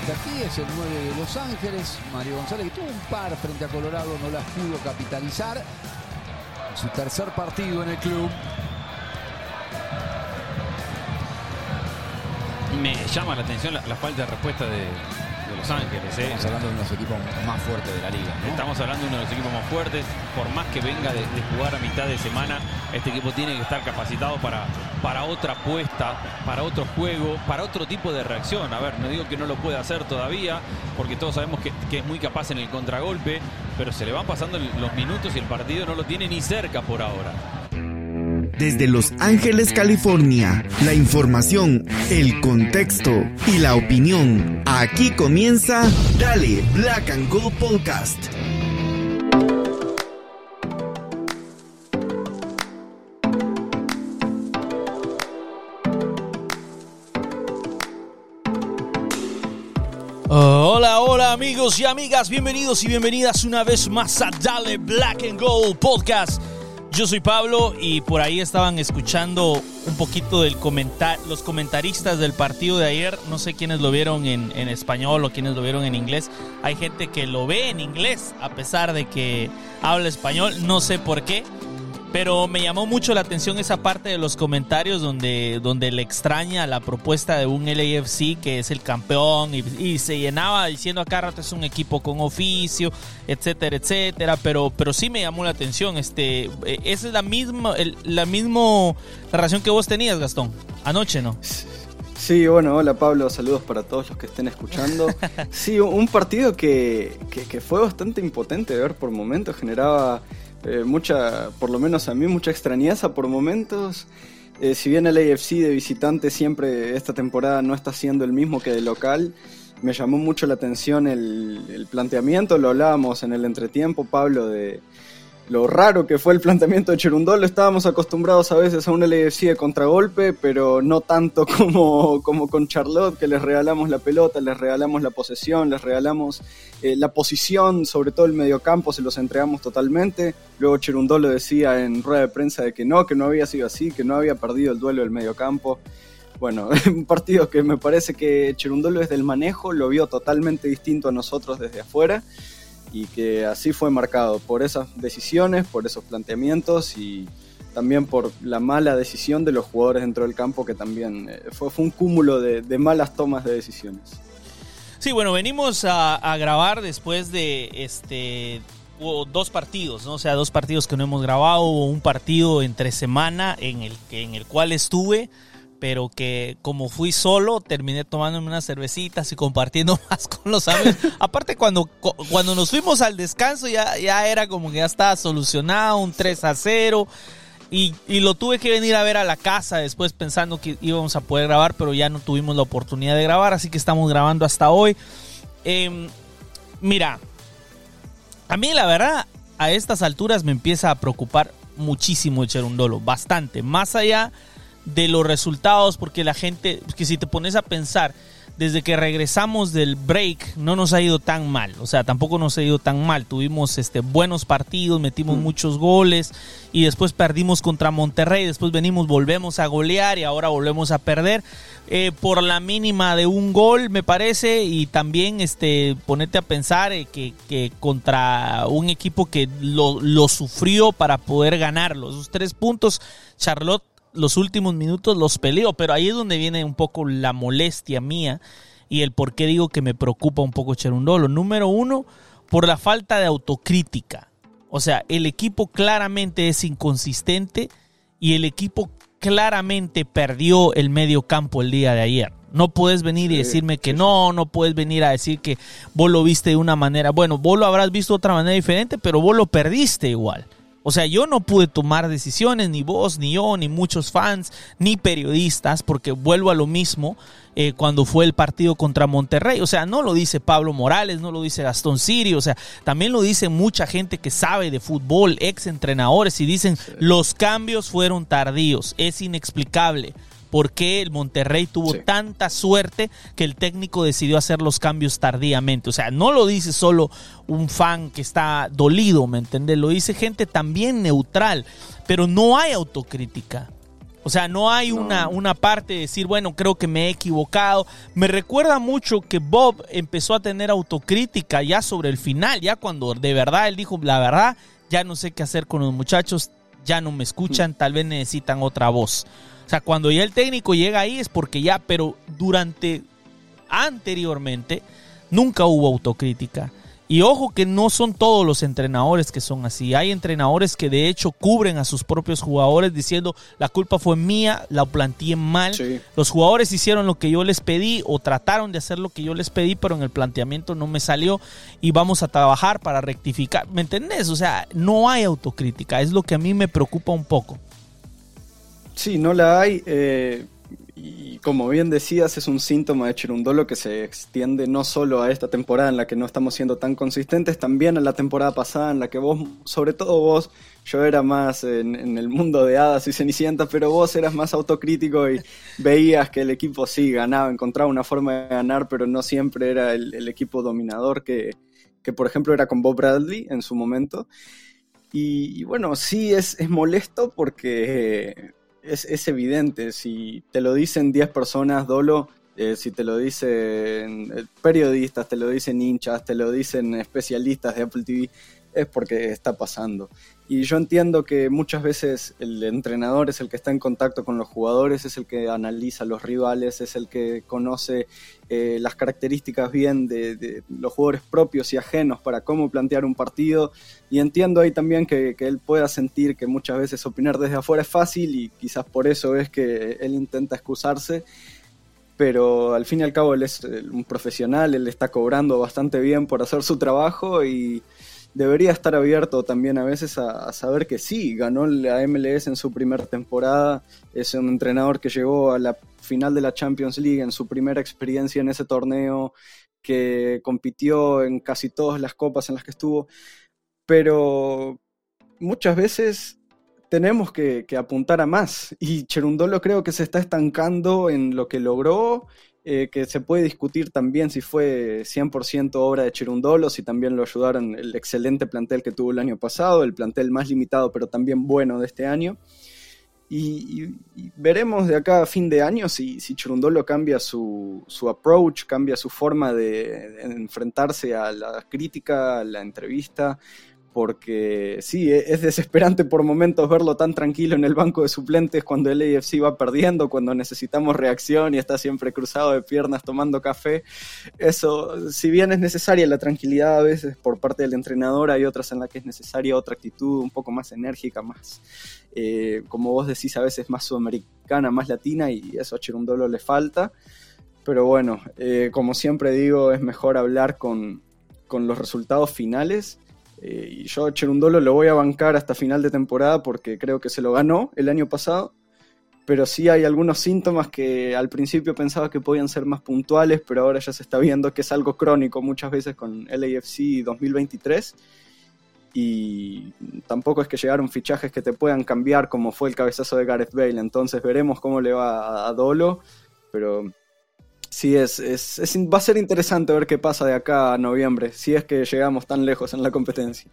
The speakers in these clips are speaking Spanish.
Está aquí, es el 9 de Los Ángeles. Mario González, que tuvo un par frente a Colorado, no las pudo capitalizar. Su tercer partido en el club. Me llama la atención la, la falta de respuesta de, de Los Ángeles. ¿eh? Estamos hablando de uno de los equipos más fuertes de la liga. ¿no? Estamos hablando de uno de los equipos más fuertes. Por más que venga de, de jugar a mitad de semana, este equipo tiene que estar capacitado para, para otra apuesta, para otro juego, para otro tipo de reacción. A ver, no digo que no lo pueda hacer todavía, porque todos sabemos que, es muy capaz en el contragolpe, pero se le van pasando los minutos y el partido no lo tiene ni cerca por ahora. Desde Los Ángeles, California, la información, el contexto y la opinión. Aquí comienza Dale Black and Gold Podcast. Amigos y amigas, bienvenidos y bienvenidas una vez más a Dale Black and Gold Podcast. Yo soy Pablo y por ahí estaban escuchando un poquito de comentar los comentaristas del partido de ayer. No sé quiénes lo vieron en, en, español o quiénes lo vieron en inglés. Hay gente que lo ve en inglés a pesar de que habla español. No sé por qué. Pero me llamó mucho la atención esa parte de los comentarios donde, donde le extraña la propuesta de un LAFC que es el campeón y, y se llenaba diciendo acá rato es un equipo con oficio, etcétera, etcétera. Pero, pero sí me llamó la atención. Este, esa es la misma, el, la misma relación que vos tenías, Gastón. Anoche, ¿no? Sí, bueno, hola Pablo, saludos para todos los que estén escuchando. Sí, un partido que, que, que fue bastante impotente de ver por momentos, generaba eh, mucha, por lo menos a mí, mucha extrañeza por momentos. Eh, si bien el AFC de visitante siempre esta temporada no está siendo el mismo que de local, me llamó mucho la atención el, el planteamiento, lo hablábamos en el entretiempo, Pablo, de lo raro que fue el planteamiento de Cherundolo. Estábamos acostumbrados a veces a un LFC de contragolpe, pero no tanto como, como con Charlotte, que les regalamos la pelota, les regalamos la posesión, les regalamos eh, la posición, sobre todo el mediocampo, se los entregamos totalmente. Luego Cherundolo decía en rueda de prensa de que no, que no había sido así, que no había perdido el duelo del mediocampo. Bueno, un partido que me parece que Cherundolo desde el manejo lo vio totalmente distinto a nosotros desde afuera y que así fue marcado por esas decisiones, por esos planteamientos y también por la mala decisión de los jugadores dentro del campo, que también eh, fue, un cúmulo de, malas tomas de decisiones. Sí, bueno, venimos a, grabar después de este dos partidos, ¿no? O sea, dos partidos que no hemos grabado, hubo un partido entre semana en el, en el cual estuve pero que como fui solo, terminé tomándome unas cervecitas y compartiendo más con los amigos. Aparte, cuando, cuando nos fuimos al descanso, ya, ya era como que ya estaba solucionado, un 3 a 0. Y, y, lo tuve que venir a ver a la casa después pensando que íbamos a poder grabar, pero ya no tuvimos la oportunidad de grabar, así que estamos grabando hasta hoy. Eh, mira, a mí la verdad, a estas alturas me empieza a preocupar muchísimo el Cherundolo, bastante, más allá los resultados, porque la gente, que si te pones a pensar, desde que regresamos del break no nos ha ido tan mal, o sea, tampoco nos ha ido tan mal, tuvimos este, buenos partidos, metimos mm. muchos goles y después perdimos contra Monterrey, después venimos, volvemos a golear y ahora volvemos a perder. Eh, por la mínima de un gol, me parece, y también este, ponete a pensar eh, que, que, contra un equipo que lo, lo sufrió para poder ganarlo, esos tres puntos, Charlotte los últimos minutos los peleo, pero ahí es donde viene un poco la molestia mía y el por qué digo que me preocupa un poco Cherundolo. Número uno, por la falta de autocrítica. O sea, el equipo claramente es inconsistente y el equipo claramente perdió el medio campo el día de ayer. No puedes venir y decirme que no, no puedes venir a decir que vos lo viste de una manera. Bueno, vos lo habrás visto de otra manera diferente, pero vos lo perdiste igual. O sea, yo no pude tomar decisiones, ni vos, ni yo, ni muchos fans, ni periodistas, porque vuelvo a lo mismo eh, cuando fue el partido contra Monterrey. O sea, no lo dice Pablo Morales, no lo dice Gastón Sirio, o sea, también lo dice mucha gente que sabe de fútbol, ex entrenadores, y dicen los cambios fueron tardíos, es inexplicable por qué el Monterrey tuvo sí. tanta suerte que el técnico decidió hacer los cambios tardíamente. O sea, no lo dice solo un fan que está dolido, ¿me entiendes? Lo dice gente también neutral, pero no hay autocrítica. O sea, no hay una, una parte de decir, bueno, creo que me he equivocado. Me recuerda mucho que Bob empezó a tener autocrítica ya sobre el final, ya cuando de verdad él dijo, la verdad, ya no sé qué hacer con los muchachos, ya no me escuchan, tal vez necesitan otra voz. O sea, cuando ya el técnico llega ahí es porque ya, pero durante, anteriormente, nunca hubo autocrítica. Y ojo que no son todos los entrenadores que son así. Hay entrenadores que de hecho cubren a sus propios jugadores diciendo la culpa fue mía, la planteé mal. Los jugadores hicieron lo que yo les pedí o trataron de hacer lo que yo les pedí, pero en el planteamiento no me salió y vamos a trabajar para rectificar. ¿Me entendés? O sea, no hay autocrítica. Es lo que a mí me preocupa un poco. Sí, no la hay. Eh, y como bien decías, es un síntoma de Cherundolo que se extiende no solo a esta temporada en la que no estamos siendo tan consistentes, también a la temporada pasada en la que vos, sobre todo vos, yo era más en, el mundo de hadas y cenicientas, pero vos eras más autocrítico y veías que el equipo sí ganaba, encontraba una forma de ganar, pero no siempre era el, equipo dominador que, que, por ejemplo, era con Bob Bradley en su momento. Y, bueno, sí es, es molesto porque es, evidente. Si te lo dicen 10 personas, Dolo, eh, si te lo dicen eh, periodistas, te lo dicen hinchas, te lo dicen especialistas de Apple TV, es porque está pasando. Y yo entiendo que muchas veces el entrenador es el que está en contacto con los jugadores, es el que analiza los rivales, es el que conoce eh, las características bien de, los jugadores propios y ajenos para cómo plantear un partido. Y entiendo ahí también que, él pueda sentir que muchas veces opinar desde afuera es fácil y quizás por eso es que él intenta excusarse. Pero al fin y al cabo él es un profesional, él está cobrando bastante bien por hacer su trabajo y debería estar abierto también a veces a, saber que sí, ganó la MLS en su primera temporada, es un entrenador que llegó a la final de la Champions League en su primera experiencia en ese torneo, que compitió en casi todas las copas en las que estuvo, pero muchas veces tenemos que, apuntar a más. Y Cherundolo creo que se está estancando en lo que logró eh, que se puede discutir también si fue 100% obra de Cherundolo, si también lo ayudaron el excelente plantel que tuvo el año pasado, el plantel más limitado pero también bueno de este año. Y, veremos de acá a fin de año si, si Cherundolo cambia su, su approach, cambia su forma de enfrentarse a la crítica, a la entrevista, porque sí, e-, es desesperante por momentos verlo tan tranquilo en el banco de suplentes cuando el AFC va perdiendo, cuando necesitamos reacción y está siempre cruzado de piernas tomando café. Eso, si bien es necesaria la tranquilidad a veces por parte del entrenador, hay otras en las que es necesaria otra actitud un poco más enérgica, más, eh, como vos decís, a veces más sudamericana, más latina y eso a Cherundolo le falta. Pero bueno, eh, como siempre digo, es mejor hablar con, con los resultados finales eh, y yo a Cherundolo lo voy a bancar hasta final de temporada porque creo que se lo ganó el año pasado. Pero sí hay algunos síntomas que al principio pensaba que podían ser más puntuales, pero ahora ya se está viendo que es algo crónico muchas veces con LAFC 2023. Y tampoco es que llegaron fichajes que te puedan cambiar como fue el cabezazo de Gareth Bale. Entonces veremos cómo le va a Dolo. Pero Sí, es, es, va a ser interesante ver qué pasa de acá a noviembre, si es que llegamos tan lejos en la competencia.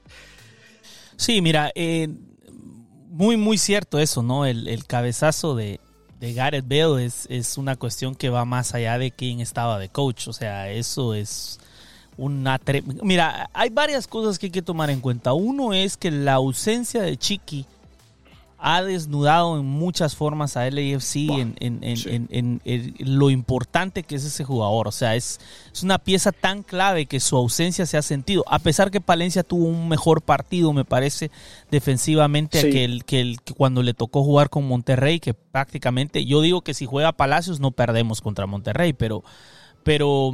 Sí, mira, eh, muy, muy cierto eso, ¿no? El, cabezazo de, Gareth Bale es, es una cuestión que va más allá de quién estaba de coach, o sea, eso es una... Mira, hay varias cosas que hay que tomar en cuenta. Uno es que la ausencia de Chiqui ha desnudado en muchas formas a LAFC en, en, lo importante que es ese jugador. O sea, es, es, una pieza tan clave que su ausencia se ha sentido. A pesar que Palencia tuvo un mejor partido, me parece, defensivamente, que, el, que, cuando le tocó jugar con Monterrey, que prácticamente, yo digo que si juega Palacios no perdemos contra Monterrey, pero, pero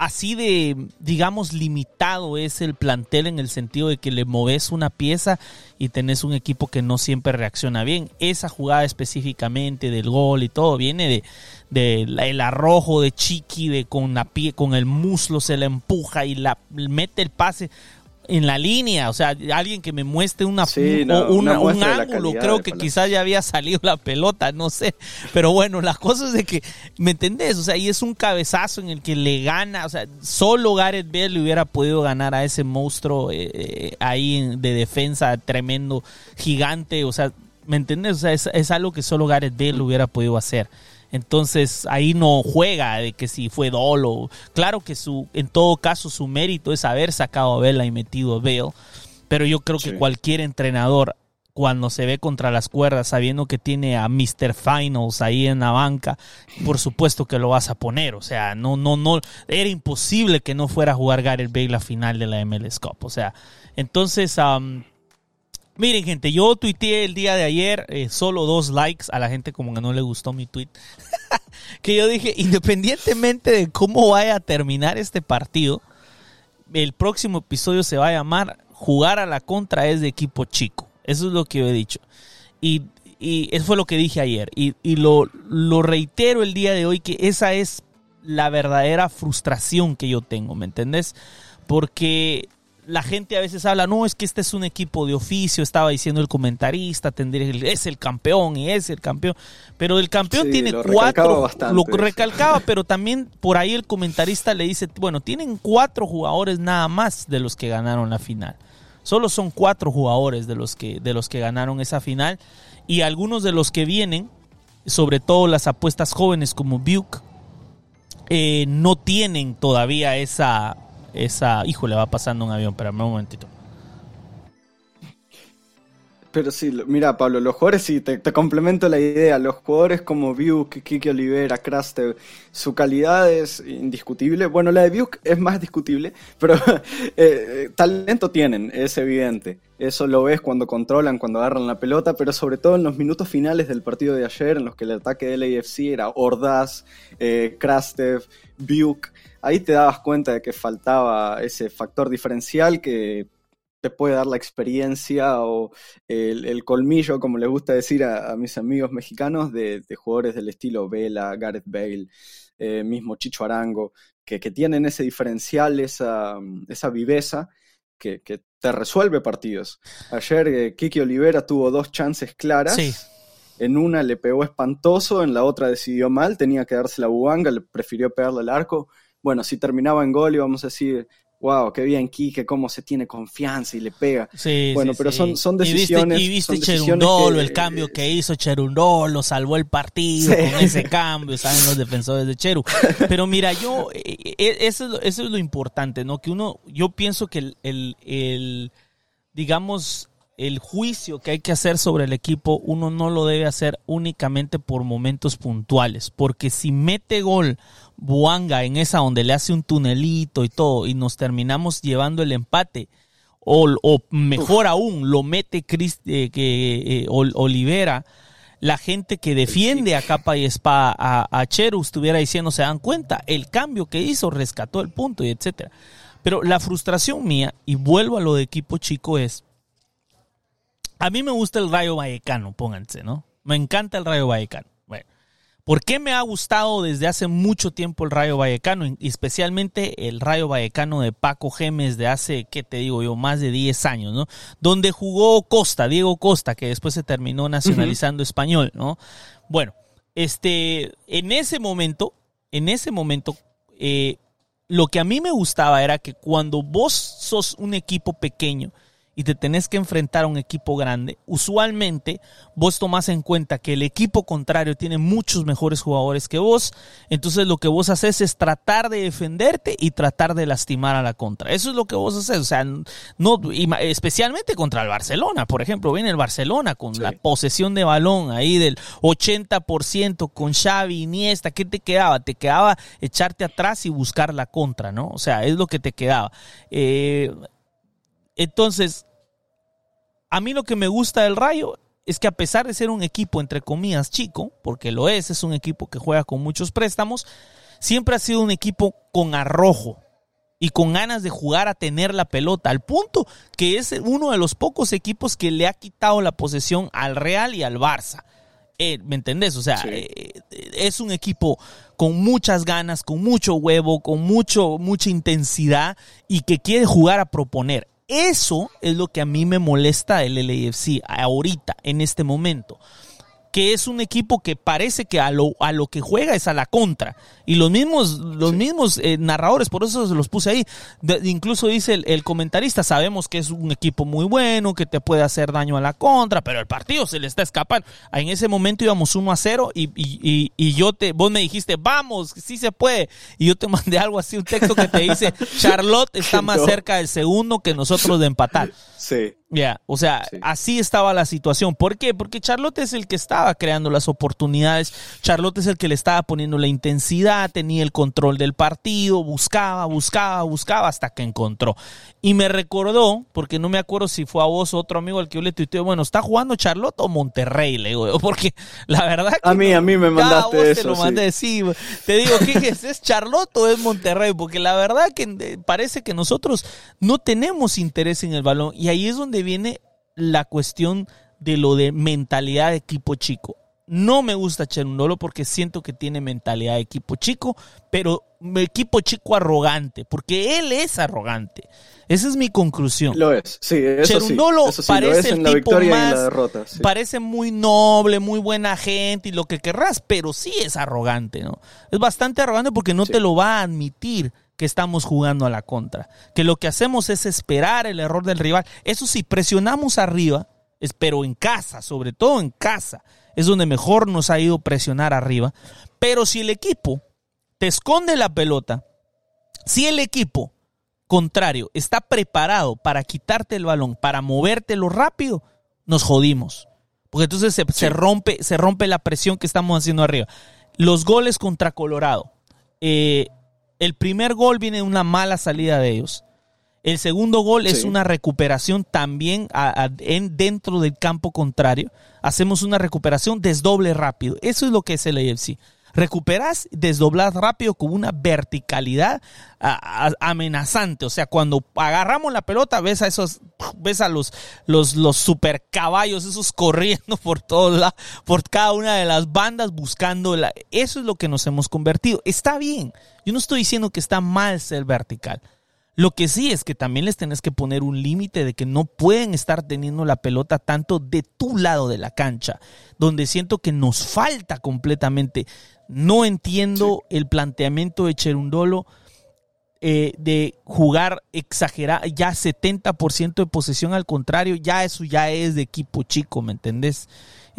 así de, digamos, limitado es el plantel en el sentido de que le moves una pieza y tenés un equipo que no siempre reacciona bien. Esa jugada específicamente del gol y todo viene de, el arrojo de Chiqui, de con la pie, con el muslo se la empuja y la mete el pase en la línea, o sea, alguien que me muestre una, un ángulo, creo que quizás ya había salido la pelota, no sé, pero bueno, las cosas de que, ¿me entendés? O sea, y es un cabezazo en el que le gana, o sea, solo Gareth Bale le hubiera podido ganar a ese monstruo eh, eh, ahí de defensa tremendo, gigante, o sea, ¿Me entiendes? O sea, es, es algo que solo Gareth Bale hubiera podido hacer. Entonces ahí no juega de que si fue dolo. Claro que su, en todo caso su mérito es haber sacado a Vela y metido a Bale. Pero yo creo que cualquier entrenador cuando se ve contra las cuerdas sabiendo que tiene a Mr. Finals ahí en la banca, por supuesto que lo vas a poner. O sea, no, no, no, era imposible que no fuera a jugar Gareth Bale la final de la MLS Cup. O sea, entonces, am, miren gente, yo tuiteé el día de ayer eh, solo dos likes a la gente como que no le gustó mi tweet. que yo dije, independientemente de cómo vaya a terminar este partido, el próximo episodio se va a llamar Jugar a la contra es de equipo chico. Eso es lo que yo he dicho. Y, y eso fue lo que dije ayer. Y, y lo, lo reitero el día de hoy, que esa es la verdadera frustración que yo tengo, ¿me entendés? Porque la gente a veces habla, no, es que este es un equipo de oficio, estaba diciendo el comentarista, es el campeón y es el campeón. Pero el campeón Sí, tiene lo cuatro, bastante lo recalcaba, pero también por ahí el comentarista le dice, bueno, tienen cuatro jugadores nada más de los que ganaron la final. Solo son cuatro jugadores de los que, de los que ganaron esa final. Y algunos de los que vienen, sobre todo las apuestas jóvenes como Buke, eh, no tienen todavía esa, esa. Híjole, va pasando un avión, espérame un momentito. Pero sí, mira Pablo, los jugadores, sí, te, complemento la idea, los jugadores como Buke, Kiki Olivera, Krastev, su calidad es indiscutible. Bueno, la de Buke es más discutible, pero eh, eh, talento tienen, es evidente. Eso lo ves cuando controlan, cuando agarran la pelota, pero sobre todo en los minutos finales del partido de ayer, en los que el ataque del AFC era Ordaz, eh, Krastev, Buke. Ahí te dabas cuenta de que faltaba ese factor diferencial que te puede dar la experiencia o el, el colmillo, como les gusta decir a, a mis amigos mexicanos, de, de jugadores del estilo Vela, Gareth Bale, eh, mismo Chicho Arango, que, que tienen ese diferencial, esa, esa viveza que, que te resuelve partidos. Ayer eh, Kiki Olivera tuvo dos chances claras. Sí. En una le pegó espantoso, en la otra decidió mal, tenía que darse la buanga, le prefirió pegarle al arco. Bueno, si terminaba en gol íbamos a decir, wow, qué bien Quique, cómo se tiene confianza y le pega. Sí, Bueno, sí, pero sí. son- son Y viste- decisiones- Y viste, son decisiones Cherundolo, que- el cambio que hizo Cherundolo, salvó el partido con ese cambio, saben los defensores de Cheru. Pero mira, yo, eh, eh, eso, es lo, eso es lo importante, ¿no? Que uno, yo pienso que el, el, el, digamos, el juicio que hay que hacer sobre el equipo, uno no lo debe hacer únicamente por momentos puntuales, porque si mete gol Buanga en esa donde le hace un tunelito y todo, y nos terminamos llevando el empate, o, o mejor aún, lo mete Chris, eh, que, eh, Ol- Olivera, la gente que defiende a capa y espada a, a Cheru estuviera diciendo, se dan cuenta, el cambio que hizo rescató el punto y etcétera. Pero la frustración mía, y vuelvo a lo de equipo chico, es, a mí me gusta el Rayo Vallecano, pónganse, ¿no? Me encanta el Rayo Vallecano. ¿Por qué me ha gustado desde hace mucho tiempo el Rayo Vallecano? Y especialmente el Rayo Vallecano de Paco Gemes de hace, ¿qué te digo yo? Más de 10 años, ¿no? Donde jugó Costa, Diego Costa, que después se terminó nacionalizando español, ¿no? Bueno, este, en ese momento, en ese momento, eh, lo que a mí me gustaba era que cuando vos sos un equipo pequeño y te tenés que enfrentar a un equipo grande, usualmente vos tomás en cuenta que el equipo contrario tiene muchos mejores jugadores que vos, entonces lo que vos haces es tratar de defenderte y tratar de lastimar a la contra. Eso es lo que vos haces, o sea, no, especialmente contra el Barcelona, por ejemplo, viene el Barcelona con Sí. la posesión de balón ahí del 80% con Xavi, Iniesta, ¿qué te quedaba? Te quedaba echarte atrás y buscar la contra, ¿no? O sea, es lo que te quedaba. Eh, entonces, a mí lo que me gusta del Rayo es que a pesar de ser un equipo, entre comillas, chico, porque lo es, es un equipo que juega con muchos préstamos, siempre ha sido un equipo con arrojo y con ganas de jugar a tener la pelota, al punto que es uno de los pocos equipos que le ha quitado la posesión al Real y al Barça. Eh, ¿Me entendés? O sea, Sí. eh, es un equipo con muchas ganas, con mucho huevo, con mucho, mucha intensidad y que quiere jugar a proponer. Eso es lo que a mí me molesta del LAFC ahorita, en este momento. Que es un equipo que parece que a lo, a lo que juega es a la contra. Y los mismos, los mismos eh, narradores, por eso se los puse ahí. incluso dice el, comentarista, sabemos que es un equipo muy bueno, que te puede hacer daño a la contra, pero el partido se le está escapando. En ese momento íbamos 1 a 0 y, y, y, yo te, vos me dijiste, vamos, sí se puede. Y yo te mandé algo así, un texto que te dice, Charlotte está más cerca del segundo que nosotros de empatar. Sí. Ya, o sea, así estaba la situación. ¿Por qué? Porque Charlotte es el que estaba creando las oportunidades. Charlotte es el que le estaba poniendo la intensidad, tenía el control del partido, buscaba, buscaba, buscaba hasta que encontró. Y me recordó, porque no me acuerdo si fue a vos o otro amigo al que yo le tuiteé, bueno, ¿está jugando Charlotte o Monterrey? Le digo, porque la verdad que A mí, a mí me mandaste eso. Te lo mandé, sí. Te digo, ¿qué es? ¿Es Charlotte o es Monterrey? Porque la verdad que eh, parece que nosotros no tenemos interés en el balón. Y ahí es donde viene la cuestión de lo de mentalidad de equipo chico. No me gusta Cherundolo porque siento que tiene mentalidad de equipo chico, pero equipo chico arrogante, porque él es arrogante. Esa es mi conclusión. Lo es, sí, eso parece el tipo más, derrota, parece muy noble, muy buena gente y lo que querrás, pero sí es arrogante, ¿no? Es bastante arrogante porque no te lo va a admitir que estamos jugando a la contra. Que lo que hacemos es esperar el error del rival. Eso sí, presionamos arriba, pero en casa, sobre todo en casa, es donde mejor nos ha ido presionar arriba. Pero si el equipo te esconde la pelota, si el equipo contrario está preparado para quitarte el balón, para movértelo rápido, nos jodimos. Porque entonces se, se, rompe, se rompe la presión que estamos haciendo arriba. Los goles contra Colorado. Eh, el primer gol viene de una mala salida de ellos. El segundo gol es una recuperación también en, dentro del campo contrario. Hacemos una recuperación desdoble rápido. Eso es lo que es el AFC. Recuperas, desdoblas rápido con una verticalidad amenazante. O sea, cuando agarramos la pelota, ves a esos, ves a los, los, los super caballos, esos corriendo por todos lados, por cada una de las bandas buscando la. Eso es lo que nos hemos convertido. Está bien. Yo no estoy diciendo que está mal ser vertical. Lo que sí es que también les tenés que poner un límite de que no pueden estar teniendo la pelota tanto de tu lado de la cancha, donde siento que nos falta completamente. No entiendo el planteamiento de Cherundolo eh, de jugar exagerado, ya 70% de posesión al contrario, ya eso ya es de equipo chico, ¿me entendés?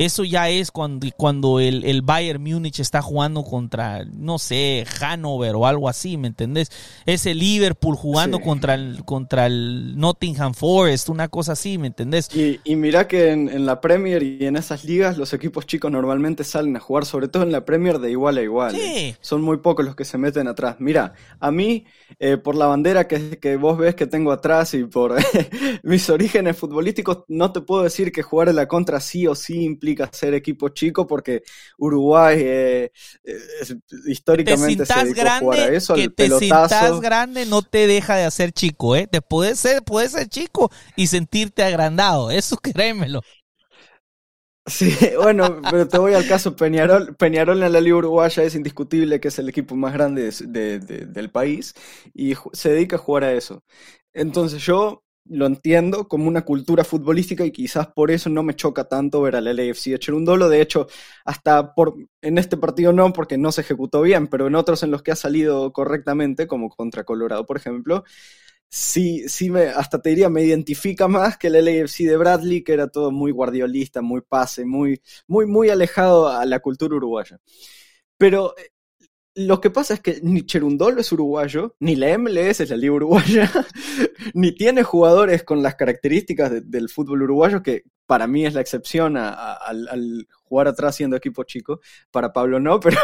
Eso ya es cuando, cuando el, el, Bayern Múnich está jugando contra, no sé, Hanover o algo así, ¿me entendés? Es el Liverpool jugando contra, el, contra el Nottingham Forest, una cosa así, ¿me entendés? Y, y mira que en, la Premier y en esas ligas los equipos chicos normalmente salen a jugar, sobre todo en la Premier, de igual a igual. ¿eh? Son muy pocos los que se meten atrás. Mira, a mí, eh, por la bandera que, que, vos ves que tengo atrás y por mis orígenes futbolísticos, no te puedo decir que jugar en la contra sí o sí implica ser equipo chico porque Uruguay eh, eh, históricamente se dedicó grande, a jugar a eso, que te sientas grande no te deja de hacer chico, ¿eh? Te puedes ser, puedes ser chico y sentirte agrandado, eso créemelo. Sí, bueno, pero te voy al caso Peñarol. Peñarol en la Liga Uruguaya es indiscutible que es el equipo más grande del país y se dedica a jugar a eso. Entonces yo lo entiendo como una cultura futbolística y quizás por eso no me choca tanto ver al LAFC echar un dolo. De hecho, hasta por, en este partido no, porque no se ejecutó bien, pero en otros en los que ha salido correctamente, como contra Colorado, por ejemplo, sí, sí me, hasta te diría, me identifica más que el LAFC de Bradley, que era todo muy guardiolista, muy pase, muy, muy, muy alejado a la cultura uruguaya. Pero eh, lo que pasa es que ni Cherundolo es uruguayo, ni la MLS es la liga uruguaya, ni tiene jugadores con las características del fútbol uruguayo, que para mí es la excepción al, jugar atrás siendo equipo chico. Para Pablo no, pero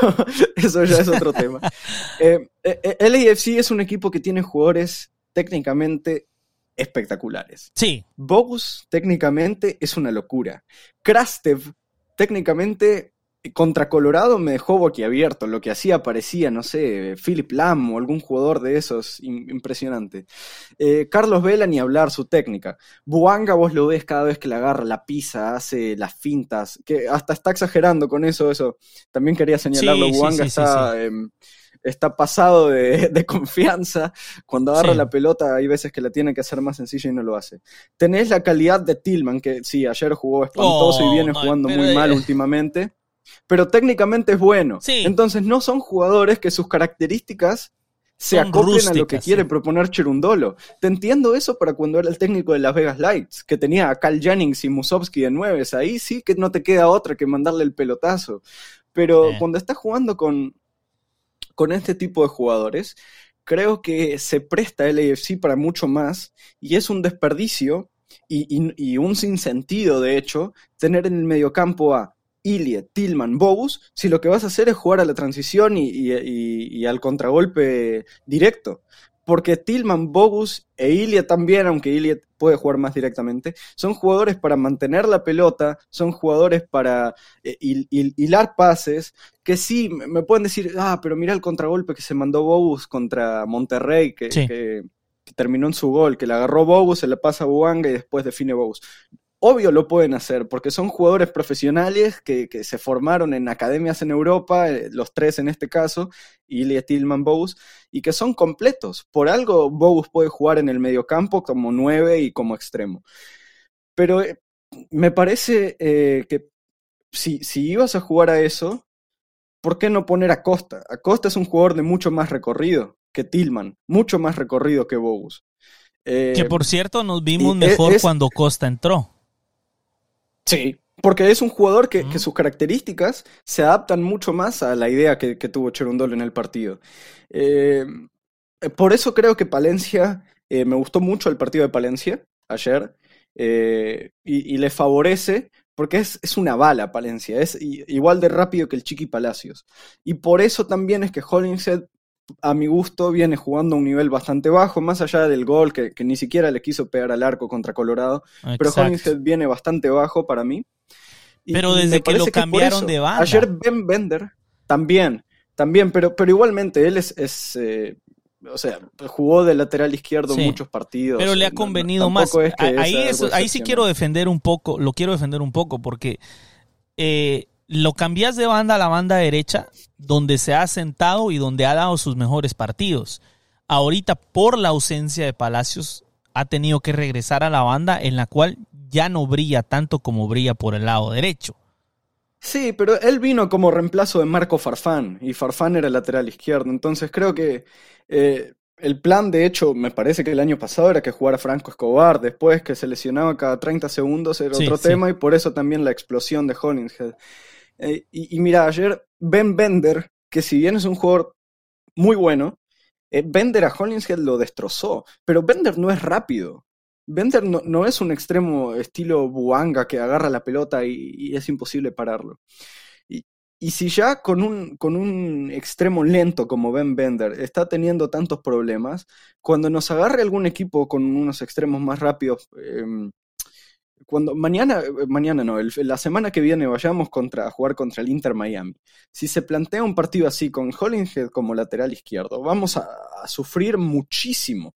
eso ya es otro tema. Eh, eh, LAFC es un equipo que tiene jugadores técnicamente espectaculares. Sí. Bogus técnicamente es una locura. Krastev técnicamente contra Colorado me dejó boquiabierto. Lo que hacía parecía, no sé, Philip Lam o algún jugador de esos impresionante. Eh, Carlos Vela, ni hablar su técnica. Buanga, vos lo ves cada vez que le agarra la pisa, hace las fintas, que hasta está exagerando con eso. eso También quería señalarlo. Buanga está. Em, está pasado de, confianza. Cuando agarra la pelota hay veces que la tiene que hacer más sencilla y no lo hace. Tenés la calidad de Tillman, que sí, ayer jugó espantoso y oh, viene jugando muy mal últimamente. Pero técnicamente es bueno. Entonces no son jugadores que sus características se acoplen a lo que quiere proponer Cherundolo. Te entiendo eso para cuando era el técnico de Las Vegas Lights, que tenía a Cal Jennings y Musovsky de nueves. Ahí sí que no te queda otra que mandarle el pelotazo. Pero cuando estás jugando con, con este tipo de jugadores, creo que se presta el AFC para mucho más y es un desperdicio y, y un sinsentido, de hecho, tener en el mediocampo a Ilie, Tillman, Bogus, si lo que vas a hacer es jugar a la transición y, al contragolpe directo. Porque Tillman, Bogus e Ilie también, aunque Ilie puede jugar más directamente, son jugadores para mantener la pelota, son jugadores para eh, hilar pases, que sí, me pueden decir, ah, pero mira el contragolpe que se mandó Bogus contra Monterrey, que, que terminó en su gol, que le agarró Bogus, se le pasa a Buanga y después define Bogus obvio lo pueden hacer, porque son jugadores profesionales que, se formaron en academias en Europa, eh, los tres en este caso, Ilya Tillman Bogus, y que son completos. Por algo Bogus puede jugar en el mediocampo como nueve y como extremo. Pero eh, me parece eh, que si, si ibas a jugar a eso, ¿por qué no poner a Costa? Acosta es un jugador de mucho más recorrido que Tillman, mucho más recorrido que Bogus. que por cierto nos vimos mejor cuando Costa entró. Sí, porque es un jugador que, sus características se adaptan mucho más a la idea que, tuvo Cherundolo en el partido. Eh, por eso creo que Palencia, eh, me gustó mucho el partido de Palencia ayer, eh, y, le favorece porque es, es, una bala Palencia, es igual de rápido que el Chiqui Palacios. Y por eso también es que Hollingshead a mi gusto, viene jugando a un nivel bastante bajo, más allá del gol que, ni siquiera le quiso pegar al arco contra Colorado. Pero Hollingshead viene bastante bajo para mí. pero desde que lo cambiaron de banda. Ayer Ben Bender también, también, pero, pero igualmente él es, eh, o sea, jugó de lateral izquierdo muchos partidos. Pero le ha convenido más. ahí, ahí sí quiero defender un poco, lo quiero defender un poco, porque eh, lo cambias de banda a la banda derecha, donde se ha sentado y donde ha dado sus mejores partidos. Ahorita, por la ausencia de Palacios, ha tenido que regresar a la banda en la cual ya no brilla tanto como brilla por el lado derecho. Sí, pero él vino como reemplazo de Marco Farfán y Farfán era el lateral izquierdo. Entonces creo que eh, el plan, de hecho, me parece que el año pasado era que jugara Franco Escobar. Después que se lesionaba cada 30 segundos era otro tema y por eso también la explosión de Hollingshead. Eh, y, mira, ayer Ben Bender, que si bien es un jugador muy bueno, eh, Bender a Hollingshead lo destrozó, pero Bender no es rápido. Bender no, es un extremo estilo Buanga que agarra la pelota y, es imposible pararlo. Y, y, si ya con un, con un extremo lento como Ben Bender está teniendo tantos problemas, cuando nos agarre algún equipo con unos extremos más rápidos, em, cuando mañana, mañana no, la semana que viene vayamos contra, a jugar contra el Inter Miami, si se plantea un partido así con Hollingshead como lateral izquierdo, vamos a, sufrir muchísimo,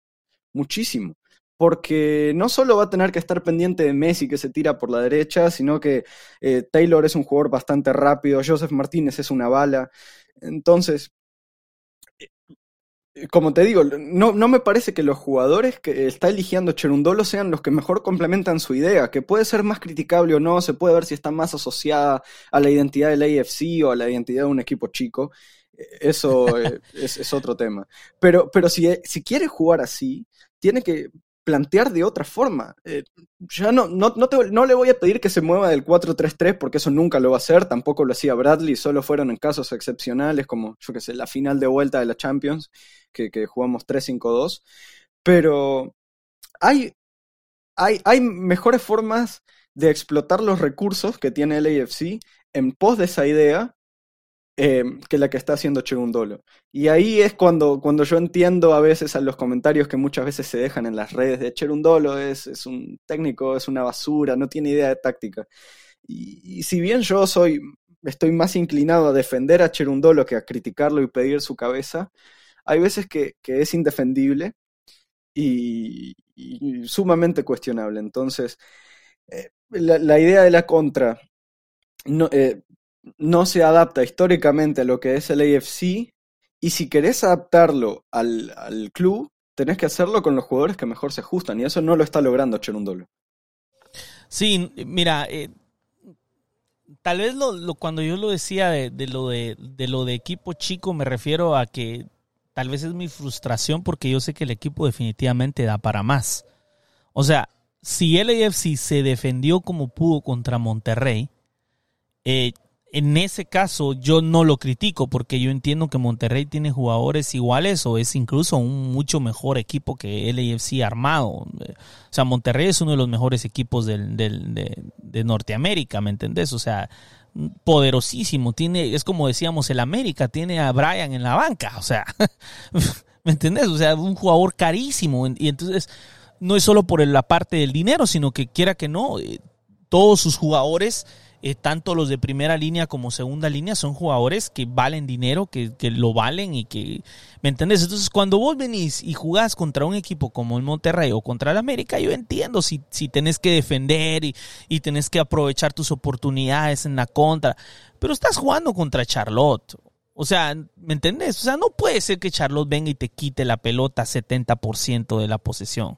muchísimo. Porque no solo va a tener que estar pendiente de Messi que se tira por la derecha, sino que eh, Taylor es un jugador bastante rápido, Joseph Martínez es una bala. Entonces, como te digo, no, no, me parece que los jugadores que está eligiendo Cherundolo sean los que mejor complementan su idea, que puede ser más criticable o no, se puede ver si está más asociada a la identidad del AFC o a la identidad de un equipo chico. Eso eh, es, otro tema. Pero, pero si, si quiere jugar así, tiene que plantear de otra forma. Eh, ya no, no, no, le voy a pedir que se mueva del 4-3-3 porque eso nunca lo va a hacer, tampoco lo hacía Bradley, solo fueron en casos excepcionales como, yo qué sé, la final de vuelta de la Champions, que, jugamos 3-5-2, pero hay, hay, hay mejores formas de explotar los recursos que tiene el AFC en pos de esa idea eh, que la que está haciendo Chegundolo. Y ahí es cuando, cuando yo entiendo a veces a los comentarios que muchas veces se dejan en las redes de Cherundolo es, es un técnico, es una basura, no tiene idea de táctica. Y, si bien yo soy, estoy más inclinado a defender a Cherundolo que a criticarlo y pedir su cabeza, hay veces que, es indefendible y, sumamente cuestionable. Entonces, eh, la, idea de la contra no, eh, no se adapta históricamente a lo que es el AFC Y si querés adaptarlo al, al club, tenés que hacerlo con los jugadores que mejor se ajustan. Y eso no lo está logrando Cherundolo. Sí, mira, eh, tal vez lo, cuando yo lo decía de, lo de, de, lo de equipo chico, me refiero a que tal vez es mi frustración porque yo sé que el equipo definitivamente da para más. O sea, si el AFC se defendió como pudo contra Monterrey, eh, en ese caso yo no lo critico porque yo entiendo que Monterrey tiene jugadores iguales o es incluso un mucho mejor equipo que el AFC armado. O sea, Monterrey es uno de los mejores equipos del, de, Norteamérica, ¿me entendés? O sea, poderosísimo. Tiene, es como decíamos, el América tiene a Brian en la banca. O sea, ¿me entendés? O sea, un jugador carísimo. Y entonces, no es solo por la parte del dinero, sino que quiera que no, eh, todos sus jugadores eh, tanto los de primera línea como segunda línea son jugadores que valen dinero, que, lo valen y que, ¿me entendés? Entonces cuando vos venís y jugás contra un equipo como el Monterrey o contra el América, yo entiendo si, si tenés que defender y, y tenés que aprovechar tus oportunidades en la contra, pero estás jugando contra Charlotte. O sea, ¿me entendés? O sea, no puede ser que Charlotte venga y te quite la pelota 70% de la posesión.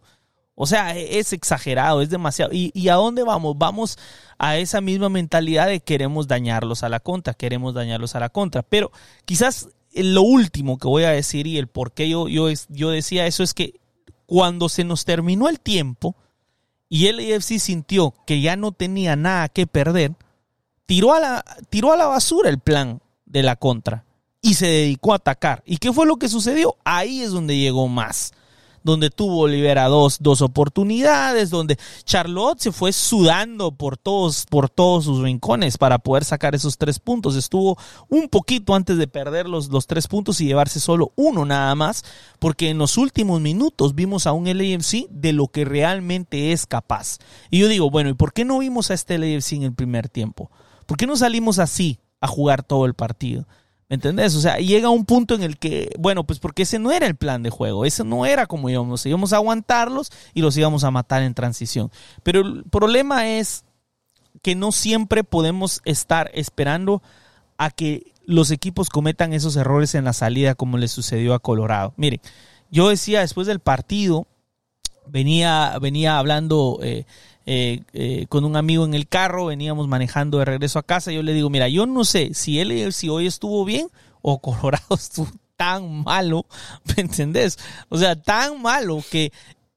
O sea, e-, es exagerado, es demasiado. ¿Y, a dónde vamos? Vamos a esa misma mentalidad de queremos dañarlos a la contra, queremos dañarlos a la contra. Pero quizás lo último que voy a decir y el por qué yo, yo, yo decía eso es que cuando se nos terminó el tiempo y el AFC sintió que ya no tenía nada que perder, tiró a la, tiró a la basura el plan de la contra y se dedicó a atacar. ¿Y qué fue lo que sucedió? Ahí es donde llegó más donde tuvo Olivera dos, dos oportunidades, donde Charlotte se fue sudando por todos, por todos sus rincones para poder sacar esos tres puntos. Estuvo un poquito antes de perder los, los tres puntos y llevarse solo uno nada más, porque en los últimos minutos vimos a un LAFC de lo que realmente es capaz. Y yo digo, bueno, ¿y por qué no vimos a este LAFC en el primer tiempo? ¿Por qué no salimos así a jugar todo el partido? ¿Me entendés? O sea, llega un punto en el que, bueno, pues porque ese no era el plan de juego, ese no era como íbamos, íbamos a aguantarlos y los íbamos a matar en transición. Pero el problema es que no siempre podemos estar esperando a que los equipos cometan esos errores en la salida como le sucedió a Colorado. Mire, yo decía después del partido, venía, venía hablando eh, eh, eh, con un amigo en el carro, veníamos manejando de regreso a casa. Yo le digo, mira, yo no sé si él si hoy estuvo bien o Colorado estuvo tan malo, ¿me entendés? O sea, tan malo que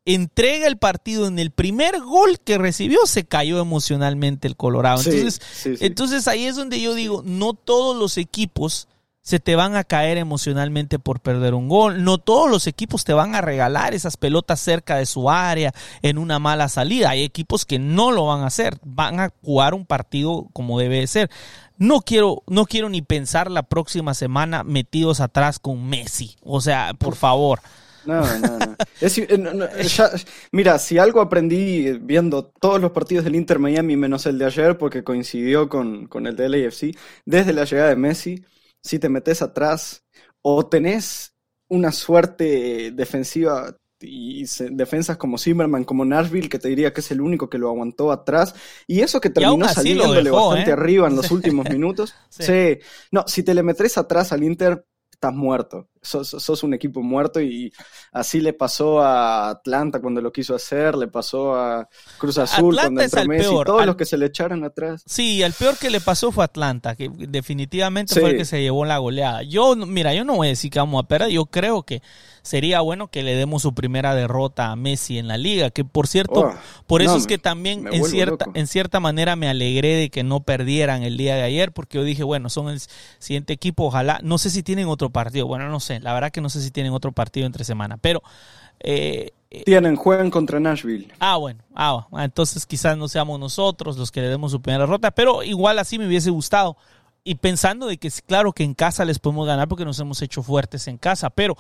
entrega el partido en el primer gol que recibió, se cayó emocionalmente el Colorado. Entonces, entonces ahí es donde yo digo, no todos los equipos se te van a caer emocionalmente por perder un gol. No todos los equipos te van a regalar esas pelotas cerca de su área en una mala salida. Hay equipos que no lo van a hacer, van a jugar un partido como debe ser. No quiero, no quiero ni pensar la próxima semana metidos atrás con Messi. O sea, por favor. No, no, no. Eh, mira, si algo aprendí viendo todos los partidos del Inter Miami menos el de ayer, porque coincidió con, con el del AFC, desde la llegada de Messi, si te metes atrás o tenés una suerte defensiva y defensas como Zimmerman, como Nashville, que te diría que es el único que lo aguantó atrás, y eso que terminó saliéndole bastante ¿eh? arriba en los últimos minutos. sí. No, si te le metes atrás al Inter, estás muerto. Sos, un equipo muerto y así le pasó a Atlanta cuando lo quiso hacer, le pasó a Cruz Azul cuando entró Messi, peor. todos los que se le echaron atrás. Sí, el peor que le pasó fue Atlanta, que definitivamente fue el que se llevó la goleada. Yo, mira, yo no voy a decir que vamos a perder, yo creo que sería bueno que le demos su primera derrota a Messi en la liga, que por cierto, oh, por eso es que también en cierta, en cierta manera me alegré de que no perdieran el día de ayer, porque yo dije, bueno, son el siguiente equipo, ojalá, no sé si tienen otro partido, bueno, no sé, la verdad que no sé si tienen otro partido entre semana, pero... Eh, tienen, juegan contra Nashville. Ah, bueno, ah, entonces quizás no seamos nosotros los que le demos su primera derrota, pero igual así me hubiese gustado y pensando de que claro que en casa les podemos ganar porque nos hemos hecho fuertes en casa, pero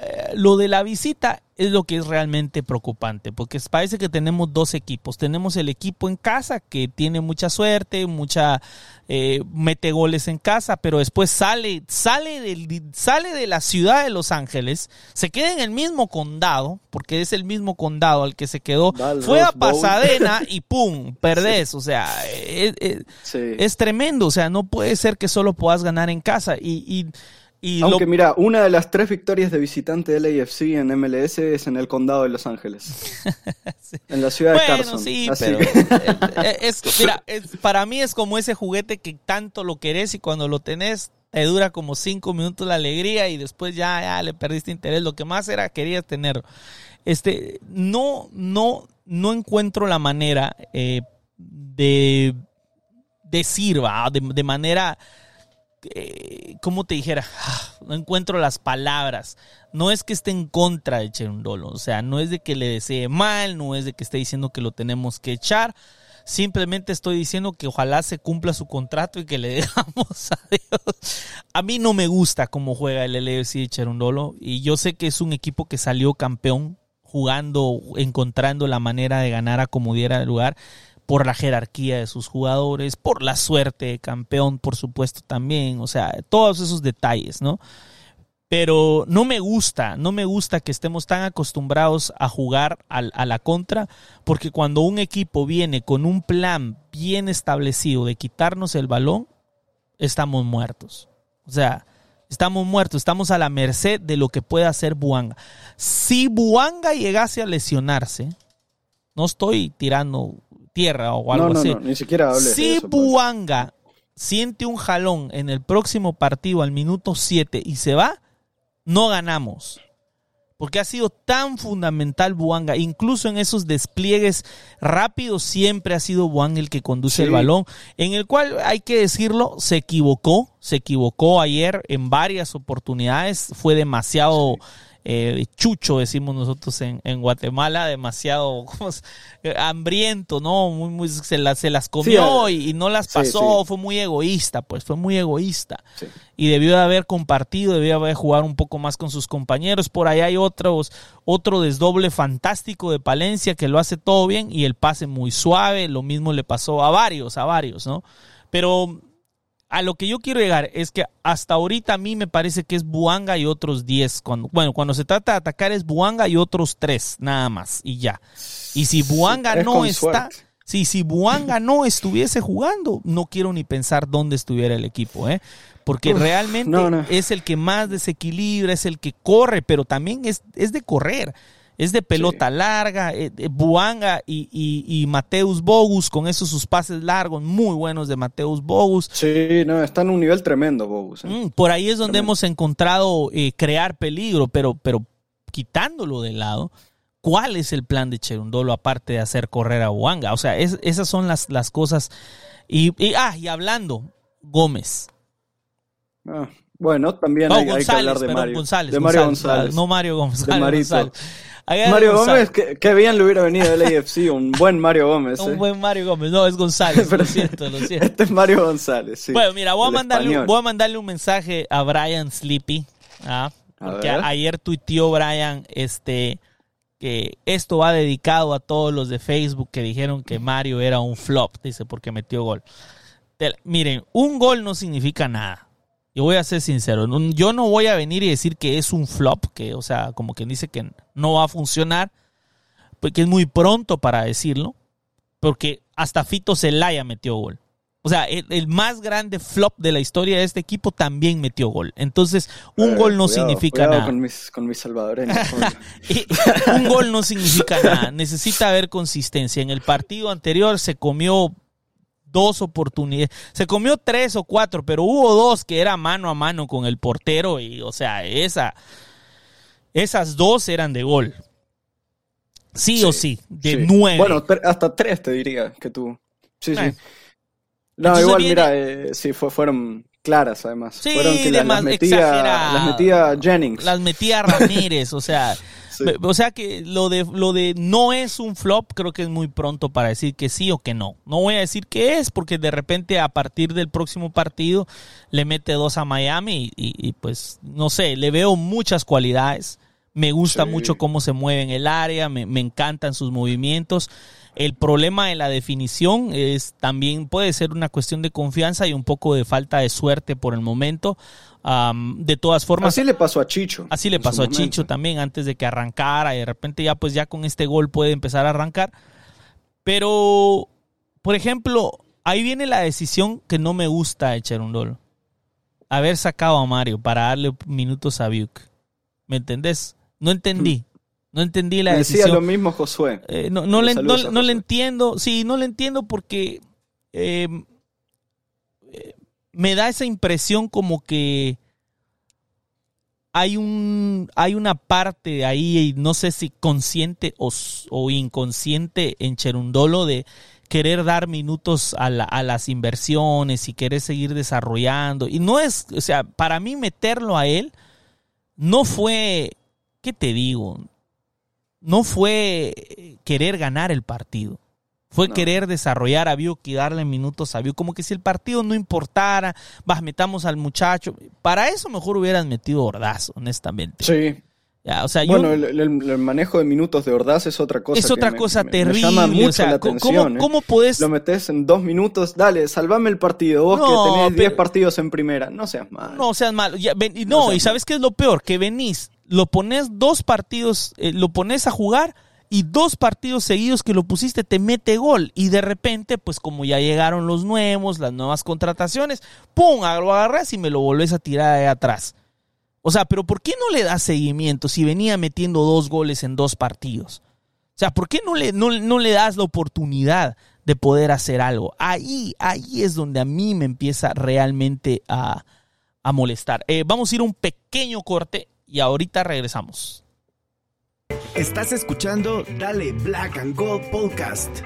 eh, lo de la visita es lo que es realmente preocupante, porque parece que tenemos dos equipos. Tenemos el equipo en casa que tiene mucha suerte, mucha eh, mete goles en casa, pero después sale, sale, del, sale de la ciudad de Los Ángeles, se queda en el mismo condado, porque es el mismo condado al que se quedó, fue a Pasadena y ¡pum! perdés. O sea, es, tremendo. O sea, no puede ser que solo puedas ganar en casa. y Y Aunque lo- mira, una de las tres victorias de visitante del AFC en MLS es en el condado de Los Ángeles. En la ciudad de Carson. sí, Así pero que- eh, es, mira, es- para mí es como ese juguete que tanto lo querés y cuando lo tenés te dura como cinco minutos la alegría y después ya, ya le perdiste interés. Lo que más era querías tenerlo. Este, no, no, no encuentro la manera eh, de decir, va, de, de manera eh, ¿cómo te dijera? No encuentro las palabras. No es que esté en contra de Cherundolo, o sea, no es de que le desee mal, no es de que esté diciendo que lo tenemos que echar. Simplemente estoy diciendo que ojalá se cumpla su contrato y que le dejamos a Dios. A mí no me gusta cómo juega el LFC de Cherundolo y yo sé que es un equipo que salió campeón jugando, encontrando la manera de ganar a como diera el lugar por la jerarquía de sus jugadores, por la suerte de campeón, por supuesto también, o sea, todos esos detalles, ¿no? Pero no me gusta, no me gusta que estemos tan acostumbrados a jugar al- a, la contra, porque cuando un equipo viene con un plan bien establecido de quitarnos el balón, estamos muertos. O sea, estamos muertos, estamos a la merced de lo que pueda hacer Buanga. Si Buanga llegase a lesionarse, no estoy tirando tierra o algo no, no, así. no, ni siquiera de Si eso, pues. Buanga siente un jalón en el próximo partido al minuto 7 y se va, no ganamos. Porque ha sido tan fundamental Buanga, incluso en esos despliegues rápidos siempre ha sido Buanga el que conduce Sí. el balón, en el cual hay que decirlo, se equivocó, se equivocó ayer en varias oportunidades, fue demasiado eh, chucho, decimos nosotros en, en Guatemala, demasiado ¿cómo se- eh, hambriento, ¿no? Muy, muy, se, las, se las comió Sí, y, y no las pasó, sí. fue muy egoísta, pues fue muy egoísta y debió de haber compartido, debió haber jugado un poco más con sus compañeros. Por ahí hay otros, otro desdoble fantástico de Palencia que lo hace todo bien y el pase muy suave. Lo mismo le pasó a varios, a varios, ¿no? Pero a lo que yo quiero llegar es que hasta ahorita a mí me parece que es Buanga y otros 10. Cuando, bueno, cuando se trata de atacar es Buanga y otros 3, nada más, y ya. Y si Buanga es no está, suerte. Sí, si Buanga no estuviese jugando, no quiero ni pensar dónde estuviera el equipo, ¿eh? Porque Uf, realmente no, no. es el que más desequilibra, es el que corre, pero también es, es de correr, es de pelota larga. eh, eh, Buanga y, y, y Mateus Bogus con esos sus pases largos, muy buenos de Mateus Bogus. Sí, no, está en un nivel tremendo, Bogus. ¿eh? Mm, por ahí es donde Tremendo. hemos encontrado eh, crear peligro, pero, pero quitándolo de lado, ¿cuál es el plan de Cherundolo aparte de hacer correr a Buanga? O sea, es- esas son las, las cosas. Y, y- ah, y hablando, Gómez. Ah, bueno, también No, hay, hay que González, hablar de Mario. González. de Mario González, González. No Mario Gómez. De Mario. González. Mario González. Gómez, que, que bien le hubiera venido del AFC, un buen Mario Gómez. Un ¿eh? buen Mario Gómez. No, es González. Pero- lo siento, lo siento. Este es Mario González, sí. Bueno, mira, voy a, mandarle, un- voy a mandarle un mensaje a Brian Sleepy. ¿ah? Porque ayer tuiteó Brian este, que esto va dedicado a todos los de Facebook que dijeron que Mario era un flop, dice, porque metió gol. Miren, un gol no significa nada. Yo voy a ser sincero, yo no voy a venir y decir que es un flop, que, o sea, como quien dice que no va a funcionar, porque es muy pronto para decirlo, porque hasta Fito Zelaya metió gol. O sea, el, el más grande flop de la historia de este equipo también metió gol. Entonces, un Eh, gol no cuidado, significa cuidado nada. Con mis, con mis salvadoreños. un gol no significa nada. Necesita haber consistencia. En el partido anterior se comió dos oportunidades. Se comió tres o cuatro, pero hubo dos que era mano a mano con el portero. Y, o sea, esa, esas dos eran de gol. Sí, o sí, de Sí. nueve. Bueno, hasta tres te diría que tú. Sí, Eh. sí. No, Entonces igual, viene- mira, eh, sí, fue, fueron claras además. Sí, fueron que las, metía, las metía Jennings. las metía Ramírez, o sea, Sí. o sea que lo de lo de no es un flop, creo que es muy pronto para decir que sí o que no. No voy a decir que es porque de repente a partir del próximo partido le mete dos a Miami y, y- y, pues no sé, le veo muchas cualidades. Me gusta Sí. mucho cómo se mueve en el área, me, me encantan sus movimientos. El problema de la definición es también puede ser una cuestión de confianza y un poco de falta de suerte por el momento. Am, de todas formas, Así le pasó a Chicho. Así le pasó a momento. Chicho también antes de que arrancara y de repente ya pues ya con este gol puede empezar a arrancar. Pero, por ejemplo, ahí viene la decisión que no me gusta de Cherundolo. haber sacado a Mario para darle minutos a Buick. ¿Me entendés? No entendí. No entendí la Decía decisión. lo mismo Josué. Eh, no no, le, no, le entiendo. Sí, no le entiendo porque eh, eh, me da esa impresión como que hay un hay una parte ahí, no sé si consciente o, o inconsciente en Cherundolo de querer dar minutos a, la- a las inversiones y querer seguir desarrollando. Y no es, o sea, para mí meterlo a él no fue, ¿qué te digo? No fue querer ganar el partido. Fue No. querer desarrollar a Biuk y darle minutos a Biuk. Como que si el partido no importara, vas, metamos al muchacho. Para eso mejor hubieras metido Ordaz, honestamente. Sí. Ya, o sea, yo- Bueno, el, el- el manejo de minutos de Ordaz es otra cosa. es otra cosa me- me terrible. llama mucho o sea, la ¿cómo- atención. ¿cómo, ¿eh? cómo podés Lo metes en dos minutos, dale, salvame el partido. Vos No, que tenés pero- 10 partidos en primera, no seas mal. No seas malo. Ya, ven- No no, seas y ¿sabes qué es lo peor? Que venís, lo pones dos partidos, eh, lo pones a jugar y dos partidos seguidos que lo pusiste te mete gol. Y de repente, pues como ya llegaron los nuevos, las nuevas contrataciones, ¡pum! Lo agarras y me lo volvés a tirar ahí atrás. O sea, pero ¿por qué no le das seguimiento si venía metiendo dos goles en dos partidos? O sea, ¿por qué no le, no, no le das la oportunidad de poder hacer algo? Ahí, ahí es donde a mí me empieza realmente a, a molestar. Eh, vamos a ir a un pequeño corte y ahorita regresamos. Estás escuchando Dale Black and Gold Podcast.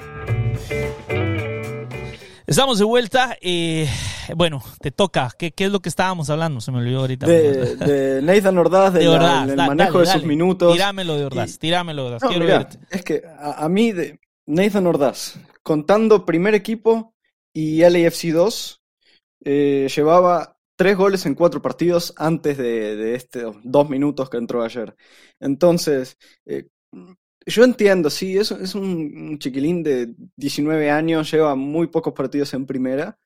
Estamos de vuelta. eh, bueno, te toca. ¿Qué, qué es lo que estábamos hablando? Se me olvidó ahorita. De, de Nathan Ordaz, de De la- Ordaz, del da- manejo dale, de sus dale. minutos. Tirámelo de Ordaz, Y- tirámelo de Ordaz. No, Quiero mirá, verte. es que a, a mí, de Nathan Ordaz, contando primer equipo y LAFC 2, eh, llevaba tres goles en cuatro partidos antes de, estos dos minutos que entró ayer. Entonces, eh, yo entiendo, sí, es, es un, chiquilín de 19 años, lleva muy pocos partidos en primera,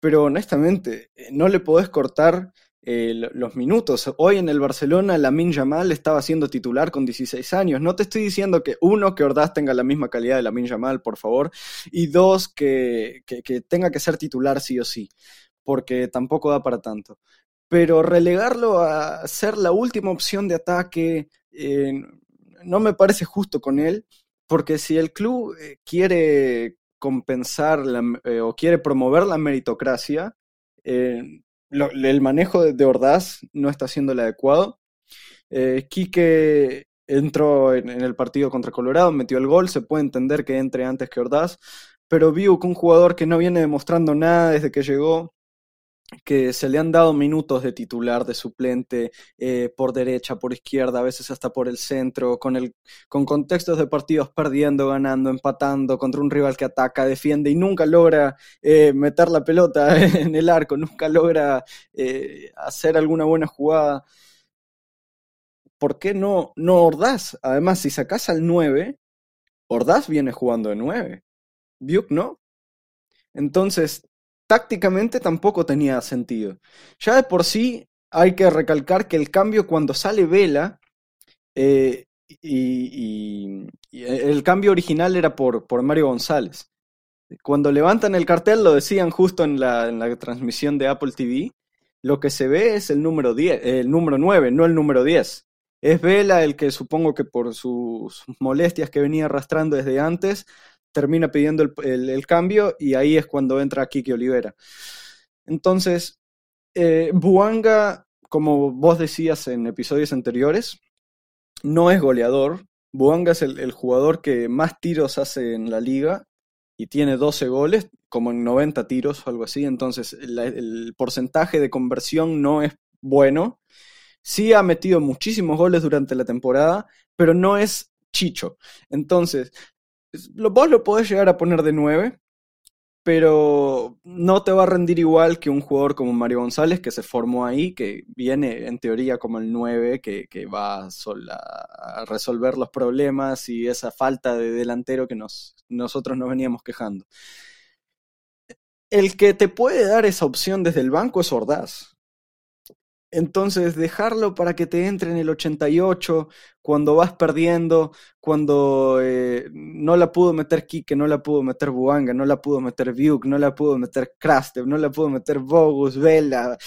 pero honestamente, eh, no le podés cortar eh, lo- los minutos. Hoy en el Barcelona, Lamin Yamal estaba siendo titular con 16 años. No te estoy diciendo que uno, que Ordaz tenga la misma calidad de Lamin Yamal, por favor, y dos, que- que tenga que ser titular sí o sí, porque tampoco da para tanto. Pero relegarlo a ser la última opción de ataque eh, no me parece justo con él, porque si el club eh, quiere compensar eh, o quiere promover la meritocracia, el manejo de, Ordaz no está siendo el adecuado. Quique entró en, el partido contra Colorado, metió el gol, se puede entender que entre antes que Ordaz, pero Biuk, un jugador que no viene demostrando nada desde que llegó, que se le han dado minutos de titular, de suplente, eh, por derecha, por izquierda, a veces hasta por el centro, con, el, con contextos de partidos perdiendo, ganando, empatando, contra un rival que ataca, defiende y nunca logra eh, meter la pelota en el arco, nunca logra eh, hacer alguna buena jugada. ¿Por qué no, no Ordaz? Además, si sacás al 9, Ordaz viene jugando de 9. Biuk no. Entonces, tácticamente tampoco tenía sentido. Ya de por sí hay que recalcar que el cambio cuando sale Vela, eh, y, y el cambio original era por, por Mario González. Cuando levantan el cartel, lo decían justo en la, en la transmisión de Apple TV, lo que se ve es el número 10, el número 9, no el número 10. Es Vela el que supongo que por sus molestias que venía arrastrando desde antes, termina pidiendo el, el- cambio y ahí es cuando entra Kiki Olivera. Entonces, eh, Buanga, como vos decías en episodios anteriores, no es goleador. Buanga es el, el jugador que más tiros hace en la liga y tiene 12 goles, como en 90 tiros o algo así. Entonces, el porcentaje de conversión no es bueno. Sí ha metido muchísimos goles durante la temporada, pero no es Chicho. Entonces, es- lo- vos lo podés llegar a poner de 9, pero no te va a rendir igual que un jugador como Mario González que se formó ahí, que viene en teoría como el 9, que, que va a, a resolver los problemas y esa falta de delantero que nos, nosotros nos veníamos quejando. El que te puede dar esa opción desde el banco es Ordaz. Entonces, dejarlo para que te entre en el 88, cuando vas perdiendo, cuando eh, no la pudo meter Kike, no la pudo meter Buanga, no la pudo meter Viuk, no la pudo meter Krastev, no la pudo meter Bogus, Vela.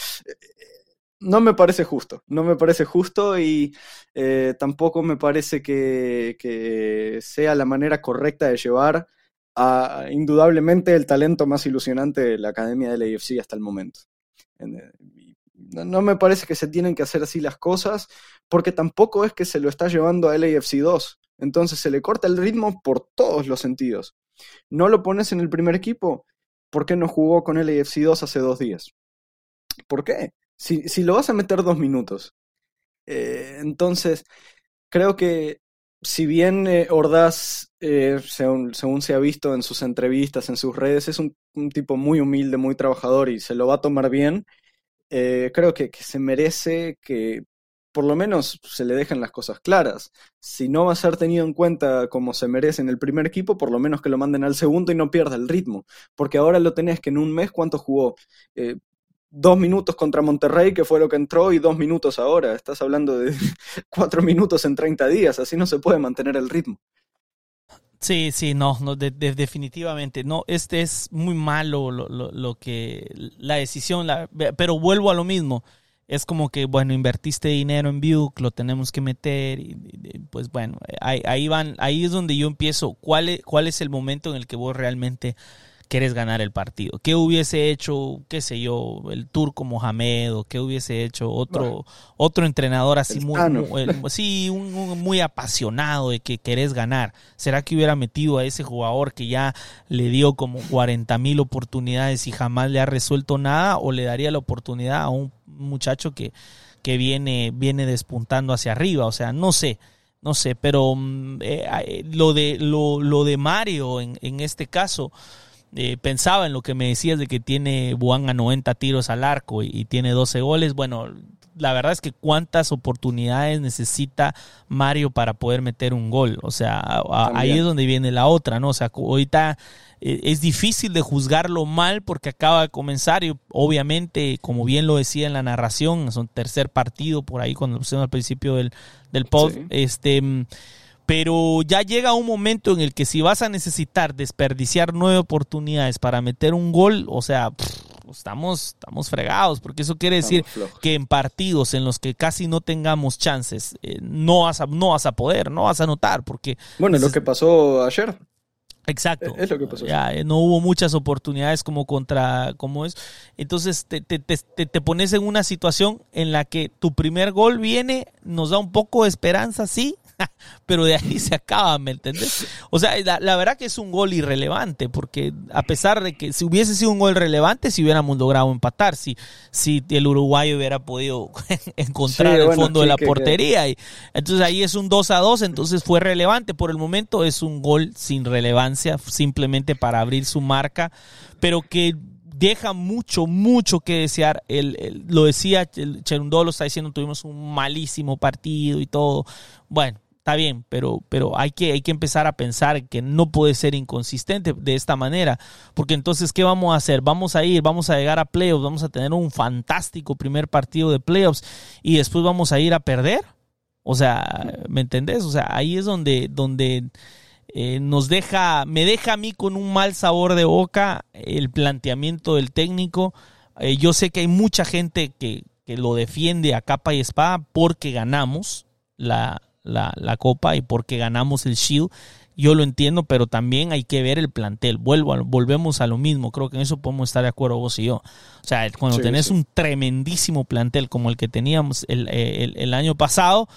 no me parece justo, no me parece justo y eh, tampoco me parece que, que, sea la manera correcta de llevar a indudablemente el talento más ilusionante de la academia del AFC hasta el momento. No me parece que se tienen que hacer así las cosas, porque tampoco es que se lo está llevando a LAFC 2. Entonces se le corta el ritmo por todos los sentidos. No lo pones en el primer equipo, ¿por qué no jugó con LAFC 2 hace dos días? ¿Por qué? Si, si lo vas a meter dos minutos. Eh, entonces, creo que si bien eh, Ordaz, eh, según, se ha visto en sus entrevistas, en sus redes, es un, tipo muy humilde, muy trabajador y se lo va a tomar bien, creo que, que, se merece que por lo menos se le dejen las cosas claras. Si no va a ser tenido en cuenta como se merece en el primer equipo, por lo menos que lo manden al segundo y no pierda el ritmo. Porque ahora lo tenés que en un mes, ¿cuánto jugó? Eh, dos minutos contra Monterrey, que fue lo que entró, y dos minutos ahora. Estás hablando de cuatro minutos en 30 días, así no se puede mantener el ritmo. Sí, sí, no, no definitivamente. No, este es muy malo lo, lo, que la decisión, la, pero vuelvo a lo mismo es como que, bueno, invertiste dinero en View, lo tenemos que meter, y, pues bueno, ahí, van, ahí es donde yo empiezo, ¿cuál es, ¿cuál es el momento en el que vos realmente quieres ganar el partido. ¿Qué hubiese hecho, qué sé yo, el turco Mohamed o qué hubiese hecho otro, otro entrenador así muy, sí, un, muy apasionado de que querés ganar? ¿Será que hubiera metido a ese jugador que ya le dio como 40 mil oportunidades y jamás le ha resuelto nada o le daría la oportunidad a un muchacho que, que viene, viene despuntando hacia arriba? O sea, no sé no sé, pero mm, eh, eh, lo de lo, lo de Mario en, en este caso, eh, pensaba en lo que me decías de que tiene Buan a 90 tiros al arco y, tiene 12 goles. Bueno, la verdad es que cuántas oportunidades necesita Mario para poder meter un gol. O sea, ahí es donde viene la otra, ¿no? O sea, ahorita eh, es difícil de juzgarlo mal porque acaba de comenzar y obviamente, como bien lo decía en la narración, es un tercer partido por ahí cuando lo pusimos al principio del, del pod, este pero ya llega un momento en el que si vas a necesitar desperdiciar nueve oportunidades para meter un gol, o sea, estamos, estamos fregados, porque eso quiere decir que en partidos en los que casi no tengamos chances, eh, no, vas a, no vas a poder, no vas a notar, porque... Bueno, lo que pasó ayer. Exacto. Es lo que pasó. Ya, eh, no hubo muchas oportunidades como contra, como es. Entonces te, te, te, te, pones en una situación en la que tu primer gol viene, nos da un poco de esperanza, sí, pero de ahí se acaba, ¿me entendés? O sea, la, verdad que es un gol irrelevante, porque a pesar de que si hubiese sido un gol relevante, si hubiéramos logrado empatar, si, si el uruguayo hubiera podido encontrar el fondo de la portería. Y, entonces ahí es un 2 a 2, entonces fue relevante. Por el momento es un gol sin relevancia, simplemente para abrir su marca, pero que deja mucho, mucho que desear. El, lo decía Cherundolo, está diciendo, tuvimos un malísimo partido y todo. Bueno, está bien, pero, pero hay, que, hay que empezar a pensar que no puede ser inconsistente de esta manera, porque entonces, ¿qué vamos a hacer? Vamos a ir, vamos a llegar a playoffs, vamos a tener un fantástico primer partido de playoffs y después vamos a ir a perder. O sea, ¿me entendés? O sea, ahí es donde, donde eh, nos deja, me deja a mí con un mal sabor de boca el planteamiento del técnico. Eh, yo sé que hay mucha gente que, que lo defiende a capa y espada porque ganamos la, la, la copa y porque ganamos el Shield. Yo lo entiendo, pero también hay que ver el plantel. Vuelvo volvemos a lo mismo. Creo que en eso podemos estar de acuerdo vos y yo. O sea, cuando tenés un tremendísimo plantel como el que teníamos el, el, año pasado,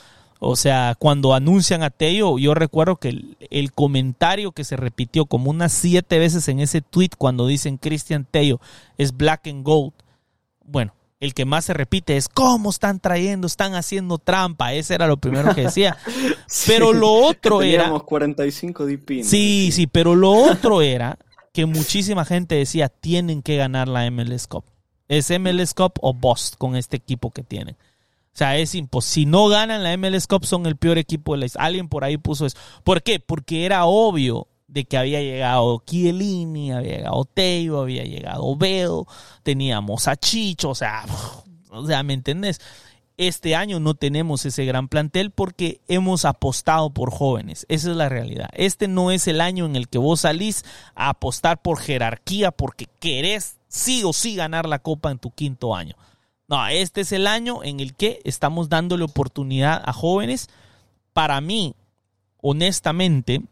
o sea, cuando anuncian a Tello, yo recuerdo que el, el, comentario que se repitió como unas siete veces en ese tweet cuando dicen Christian Tello es black and gold. Bueno, el que más se repite es cómo están trayendo, están haciendo trampa. Ese era lo primero que decía. pero lo otro era. 45 DP. Sí, sí, pero lo otro era que muchísima gente decía tienen que ganar la MLS Cup. Es MLS Cup o Bost con este equipo que tienen. O sea, es imposible. Si no ganan la MLS Cup, son el peor equipo de la Alguien por ahí puso eso. ¿Por qué? Porque era obvio de que había llegado Chiellini, había llegado Teo, había llegado Bell, teníamos a Chicho, o sea, o sea, ¿me entendés? Este año no tenemos ese gran plantel porque hemos apostado por jóvenes. Esa es la realidad. Este no es el año en el que vos salís a apostar por jerarquía porque querés sí o sí ganar la copa en tu quinto año. No, este es el año en el que estamos dándole oportunidad a jóvenes. Para mí, honestamente,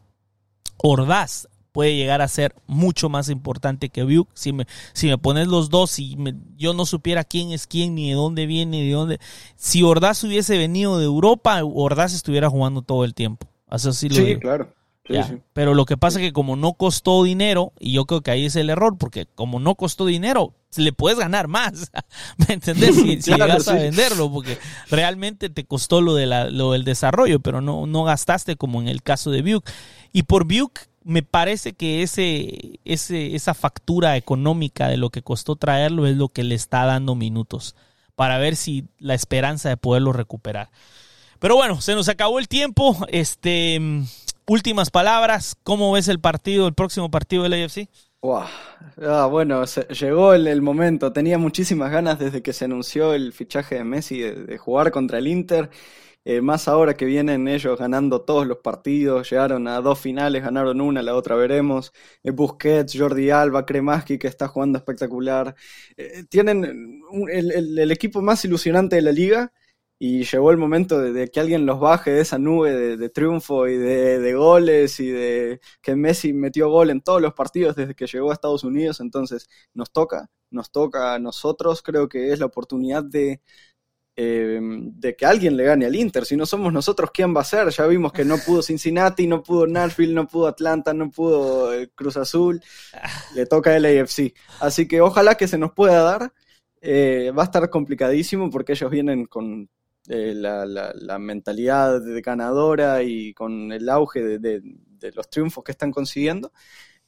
Ordaz puede llegar a ser mucho más importante que Buick. Si me, si me pones los dos y yo no supiera quién es quién, ni de dónde viene, ni de dónde. Si Ordaz hubiese venido de Europa, Ordaz estuviera jugando todo el tiempo. Así sí, lo sí. Pero lo que pasa es que como no costó dinero, y yo creo que ahí es el error, porque como no costó dinero, le puedes ganar más. ¿Me entendés? Si, llegas a venderlo, porque realmente te costó lo, de la, lo del desarrollo, pero no, no gastaste como en el caso de Buick. Y por Buick me parece que ese, ese, esa factura económica de lo que costó traerlo es lo que le está dando minutos para ver si la esperanza de poderlo recuperar. Pero bueno, se nos acabó el tiempo. Este, últimas palabras. ¿Cómo ves el partido, el próximo partido del AFC? Ah, bueno, llegó el, momento. Tenía muchísimas ganas desde que se anunció el fichaje de Messi de, jugar contra el Inter. Eh, más ahora que vienen ellos ganando todos los partidos, llegaron a dos finales, ganaron una, la otra veremos. Eh, Busquets, Jordi Alba, Kremaski que está jugando espectacular. Eh, tienen el, equipo más ilusionante de la liga y llegó el momento de, que alguien los baje de esa nube de, triunfo y de, goles y de que Messi metió gol en todos los partidos desde que llegó a Estados Unidos, entonces nos toca, nos toca a nosotros, creo que es la oportunidad de, eh, de que alguien le gane al Inter, si no somos nosotros, ¿quién va a ser? Ya vimos que no pudo Cincinnati, no pudo Nashville, no pudo Atlanta, no pudo eh, Cruz Azul, le toca el AFC, así que ojalá que se nos pueda dar. Eh, va a estar complicadísimo porque ellos vienen con la, la, mentalidad de ganadora y con el auge de, los triunfos que están consiguiendo.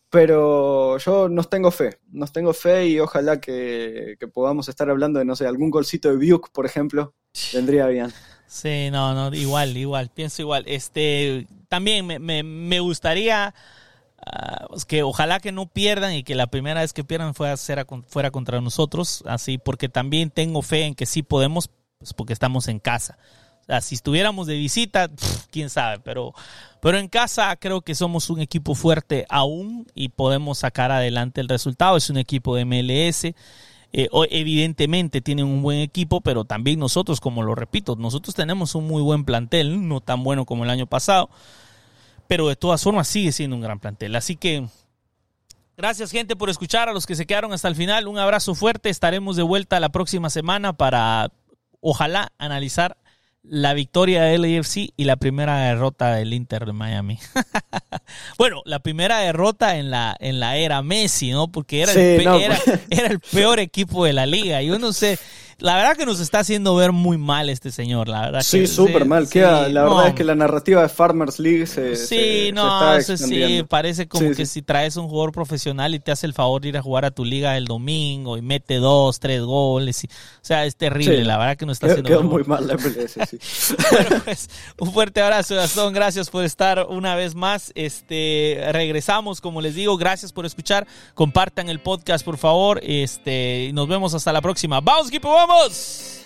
Pero yo nos tengo fe, nos tengo fe y ojalá que, podamos estar hablando de, no sé, algún golcito de Buick, por ejemplo, vendría bien. Sí, no, no, igual, igual, pienso igual. Este, también me, me, gustaría ah, pues que ojalá que no pierdan y que la primera vez que pierdan fuera contra nosotros, así, porque también tengo fe en que sí podemos pues porque estamos en casa. O sea, si estuviéramos de visita, quién sabe, pero, pero en casa creo que somos un equipo fuerte aún y podemos sacar adelante el resultado. Es un equipo de MLS. Eh, evidentemente tienen un buen equipo, pero también nosotros, como lo repito, nosotros tenemos un muy buen plantel, no tan bueno como el año pasado, pero de todas formas sigue siendo un gran plantel. Así que gracias gente por escuchar, a los que se quedaron hasta el final, un abrazo fuerte, estaremos de vuelta la próxima semana para ojalá analizar la victoria del AFC y la primera derrota del Inter de Miami. bueno, la primera derrota en la, en la era Messi, ¿no? Porque era, el, era, pues. era, el peor equipo de la liga. Yo no sé, la verdad que nos está haciendo ver muy mal este señor, la verdad. Sí, súper mal. la verdad es que la narrativa de Farmers League se. Sí, no, sí, parece como que si traes un jugador profesional y te hace el favor de ir a jugar a tu liga el domingo y mete dos, tres goles. Y, o sea, es terrible, la verdad que nos está haciendo. Quedó muy mal la MLS, sí. bueno, pues, un fuerte abrazo, Gastón. Gracias por estar una vez más. Este, regresamos, como les digo, gracias por escuchar. Compartan el podcast, por favor. Este, nos vemos hasta la próxima. ¡Vamos, equipo! vamos.